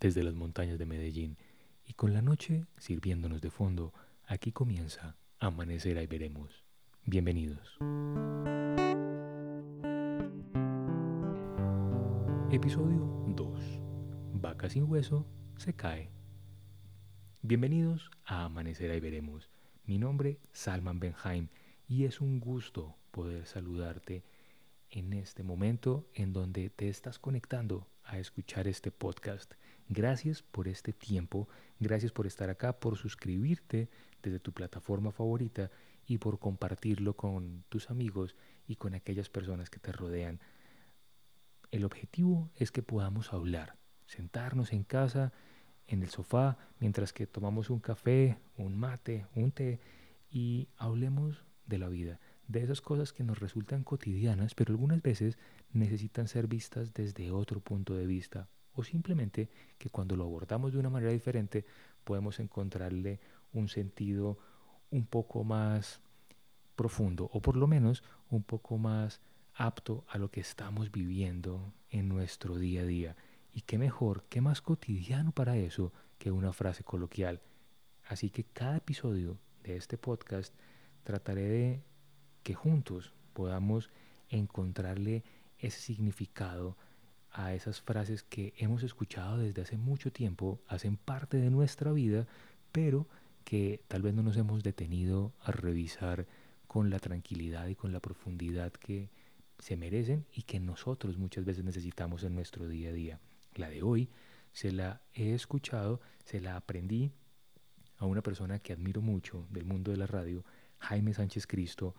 desde las montañas de Medellín y con la noche sirviéndonos de fondo, aquí comienza Amanecer ahí veremos. Bienvenidos. Episodio 2. Vaca sin hueso se cae. Bienvenidos a Amanecer ahí veremos. Mi nombre Salman Benheim y es un gusto poder saludarte en este momento en donde te estás conectando a escuchar este podcast. Gracias por este tiempo, gracias por estar acá, por suscribirte desde tu plataforma favorita y por compartirlo con tus amigos y con aquellas personas que te rodean. El objetivo es que podamos hablar, sentarnos en casa, en el sofá, mientras que tomamos un café, un mate, un té y hablemos de la vida de esas cosas que nos resultan cotidianas, pero algunas veces necesitan ser vistas desde otro punto de vista, o simplemente que cuando lo abordamos de una manera diferente podemos encontrarle un sentido un poco más profundo, o por lo menos un poco más apto a lo que estamos viviendo en nuestro día a día. Y qué mejor, qué más cotidiano para eso que una frase coloquial. Así que cada episodio de este podcast trataré de que juntos podamos encontrarle ese significado a esas frases que hemos escuchado desde hace mucho tiempo, hacen parte de nuestra vida, pero que tal vez no nos hemos detenido a revisar con la tranquilidad y con la profundidad que se merecen y que nosotros muchas veces necesitamos en nuestro día a día. La de hoy se la he escuchado, se la aprendí a una persona que admiro mucho del mundo de la radio, Jaime Sánchez Cristo,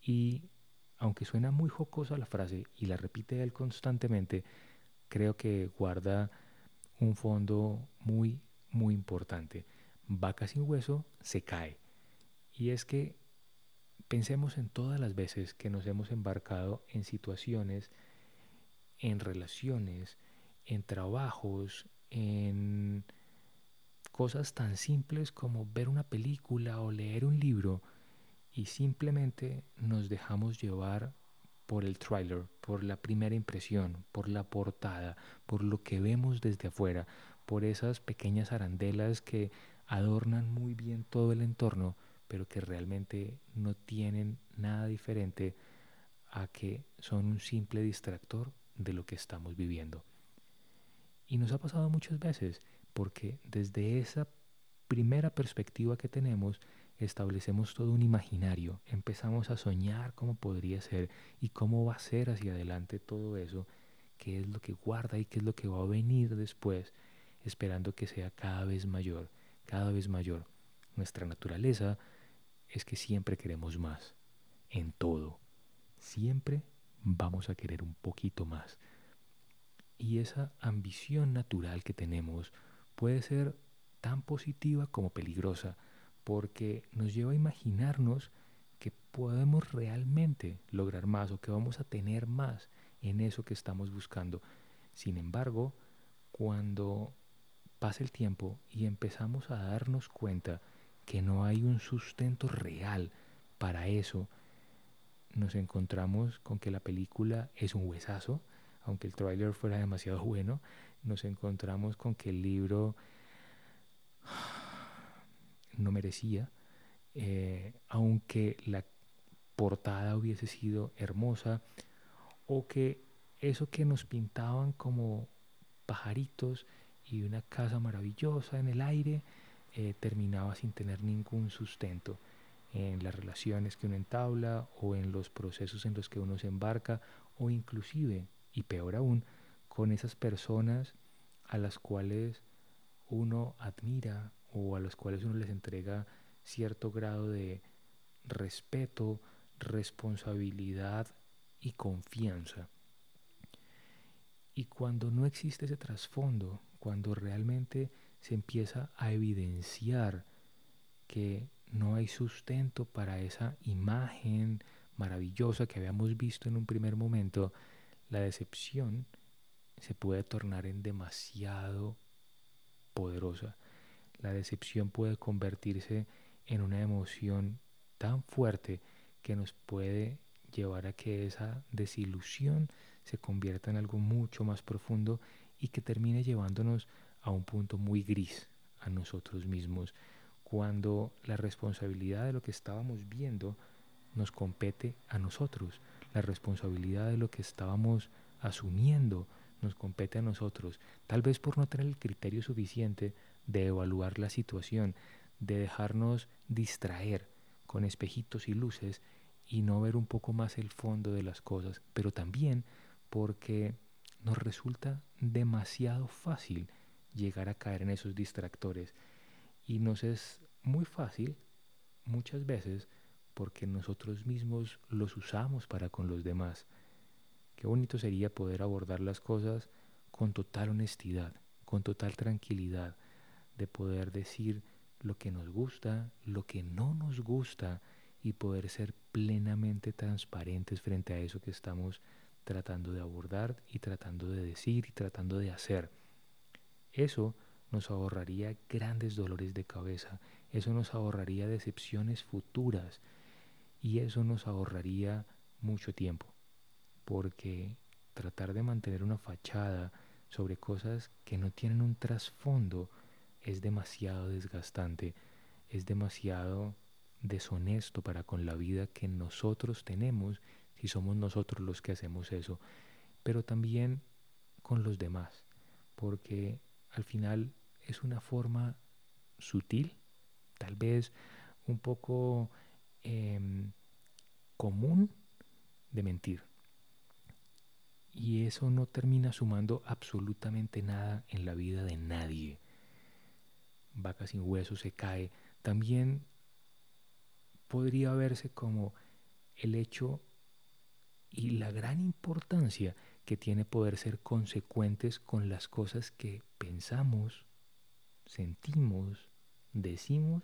y aunque suena muy jocosa la frase y la repite él constantemente, creo que guarda un fondo muy, muy importante. Vaca sin hueso se cae. Y es que pensemos en todas las veces que nos hemos embarcado en situaciones, en relaciones, en trabajos, en cosas tan simples como ver una película o leer un libro y simplemente nos dejamos llevar por el trailer, por la primera impresión, por la portada, por lo que vemos desde afuera, por esas pequeñas arandelas que adornan muy bien todo el entorno, pero que realmente no tienen nada diferente a que son un simple distractor de lo que estamos viviendo. Y nos ha pasado muchas veces, porque desde esa primera perspectiva que tenemos, establecemos todo un imaginario, empezamos a soñar cómo podría ser y cómo va a ser hacia adelante todo eso, qué es lo que guarda y qué es lo que va a venir después, esperando que sea cada vez mayor, cada vez mayor. Nuestra naturaleza es que siempre queremos más, en todo, siempre vamos a querer un poquito más. Y esa ambición natural que tenemos puede ser tan positiva como peligrosa, porque nos lleva a imaginarnos que podemos realmente lograr más o que vamos a tener más en eso que estamos buscando. Sin embargo, cuando pasa el tiempo y empezamos a darnos cuenta que no hay un sustento real para eso, nos encontramos con que la película es un huesazo, aunque el tráiler fuera demasiado bueno, nos encontramos con que el libro no merecía, eh, aunque la portada hubiese sido hermosa, o que eso que nos pintaban como pajaritos y una casa maravillosa en el aire, eh, terminaba sin tener ningún sustento en las relaciones que uno entabla o en los procesos en los que uno se embarca o inclusive, y peor aún, con esas personas a las cuales uno admira o a los cuales uno les entrega cierto grado de respeto, responsabilidad y confianza. Y cuando no existe ese trasfondo, cuando realmente se empieza a evidenciar que no hay sustento para esa imagen maravillosa que habíamos visto en un primer momento, la decepción se puede tornar en demasiado poderosa la decepción puede convertirse en una emoción tan fuerte que nos puede llevar a que esa desilusión se convierta en algo mucho más profundo y que termine llevándonos a un punto muy gris a nosotros mismos, cuando la responsabilidad de lo que estábamos viendo nos compete a nosotros, la responsabilidad de lo que estábamos asumiendo nos compete a nosotros, tal vez por no tener el criterio suficiente de evaluar la situación, de dejarnos distraer con espejitos y luces y no ver un poco más el fondo de las cosas, pero también porque nos resulta demasiado fácil llegar a caer en esos distractores y nos es muy fácil muchas veces porque nosotros mismos los usamos para con los demás. Qué bonito sería poder abordar las cosas con total honestidad, con total tranquilidad, de poder decir lo que nos gusta, lo que no nos gusta y poder ser plenamente transparentes frente a eso que estamos tratando de abordar y tratando de decir y tratando de hacer. Eso nos ahorraría grandes dolores de cabeza, eso nos ahorraría decepciones futuras y eso nos ahorraría mucho tiempo, porque tratar de mantener una fachada sobre cosas que no tienen un trasfondo es demasiado desgastante, es demasiado deshonesto para con la vida que nosotros tenemos si somos nosotros los que hacemos eso, pero también con los demás, porque al final es una forma sutil, tal vez un poco em, común de mentir. Y eso no termina sumando absolutamente nada en la vida de nadie vaca sin hueso se cae, también podría verse como el hecho y la gran importancia que tiene poder ser consecuentes con las cosas que pensamos, sentimos, decimos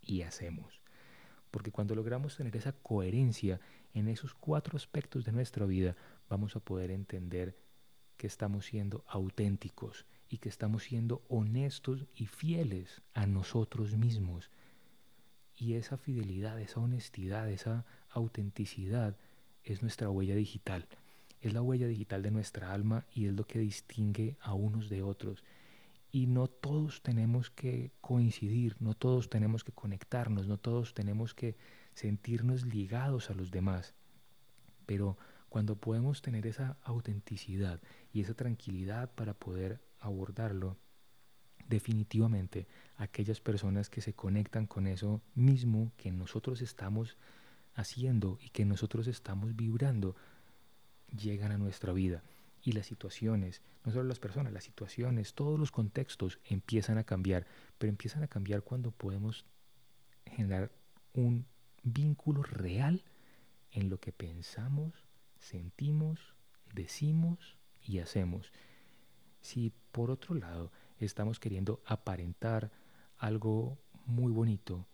y hacemos. Porque cuando logramos tener esa coherencia en esos cuatro aspectos de nuestra vida, vamos a poder entender que estamos siendo auténticos y que estamos siendo honestos y fieles a nosotros mismos. Y esa fidelidad, esa honestidad, esa autenticidad es nuestra huella digital. Es la huella digital de nuestra alma y es lo que distingue a unos de otros. Y no todos tenemos que coincidir, no todos tenemos que conectarnos, no todos tenemos que sentirnos ligados a los demás. Pero cuando podemos tener esa autenticidad y esa tranquilidad para poder abordarlo, definitivamente aquellas personas que se conectan con eso mismo que nosotros estamos haciendo y que nosotros estamos vibrando, llegan a nuestra vida. Y las situaciones, no solo las personas, las situaciones, todos los contextos empiezan a cambiar, pero empiezan a cambiar cuando podemos generar un vínculo real en lo que pensamos, sentimos, decimos y hacemos. Si por otro lado estamos queriendo aparentar algo muy bonito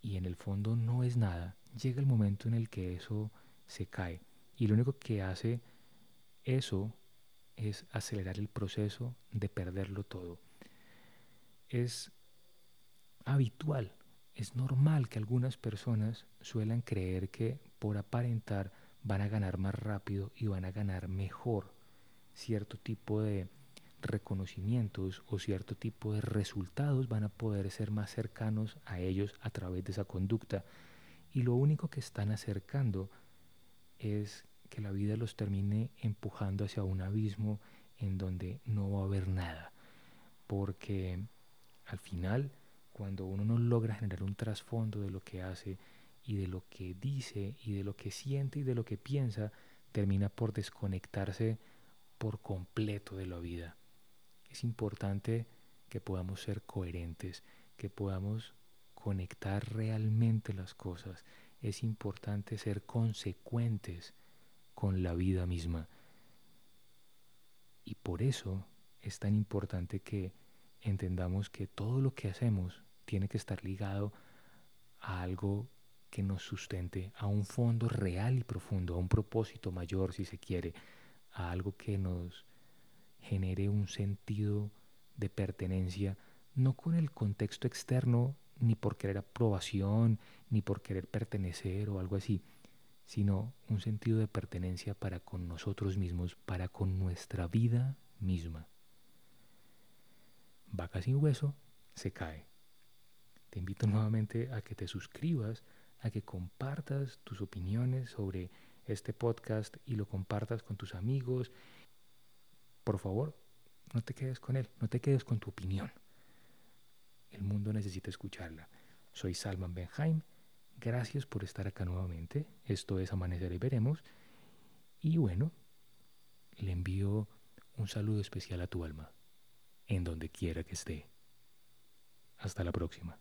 y en el fondo no es nada, llega el momento en el que eso se cae. Y lo único que hace eso es acelerar el proceso de perderlo todo. Es habitual, es normal que algunas personas suelan creer que por aparentar van a ganar más rápido y van a ganar mejor cierto tipo de reconocimientos o cierto tipo de resultados van a poder ser más cercanos a ellos a través de esa conducta. Y lo único que están acercando es que la vida los termine empujando hacia un abismo en donde no va a haber nada. Porque al final, cuando uno no logra generar un trasfondo de lo que hace y de lo que dice y de lo que siente y de lo que piensa, termina por desconectarse por completo de la vida. Es importante que podamos ser coherentes, que podamos conectar realmente las cosas. Es importante ser consecuentes con la vida misma. Y por eso es tan importante que entendamos que todo lo que hacemos tiene que estar ligado a algo que nos sustente, a un fondo real y profundo, a un propósito mayor si se quiere, a algo que nos genere un sentido de pertenencia, no con el contexto externo, ni por querer aprobación, ni por querer pertenecer o algo así, sino un sentido de pertenencia para con nosotros mismos, para con nuestra vida misma. Vaca sin hueso se cae. Te invito nuevamente a que te suscribas, a que compartas tus opiniones sobre este podcast y lo compartas con tus amigos. Por favor, no te quedes con él, no te quedes con tu opinión. El mundo necesita escucharla. Soy Salman Benheim. Gracias por estar acá nuevamente. Esto es Amanecer y Veremos. Y bueno, le envío un saludo especial a tu alma, en donde quiera que esté. Hasta la próxima.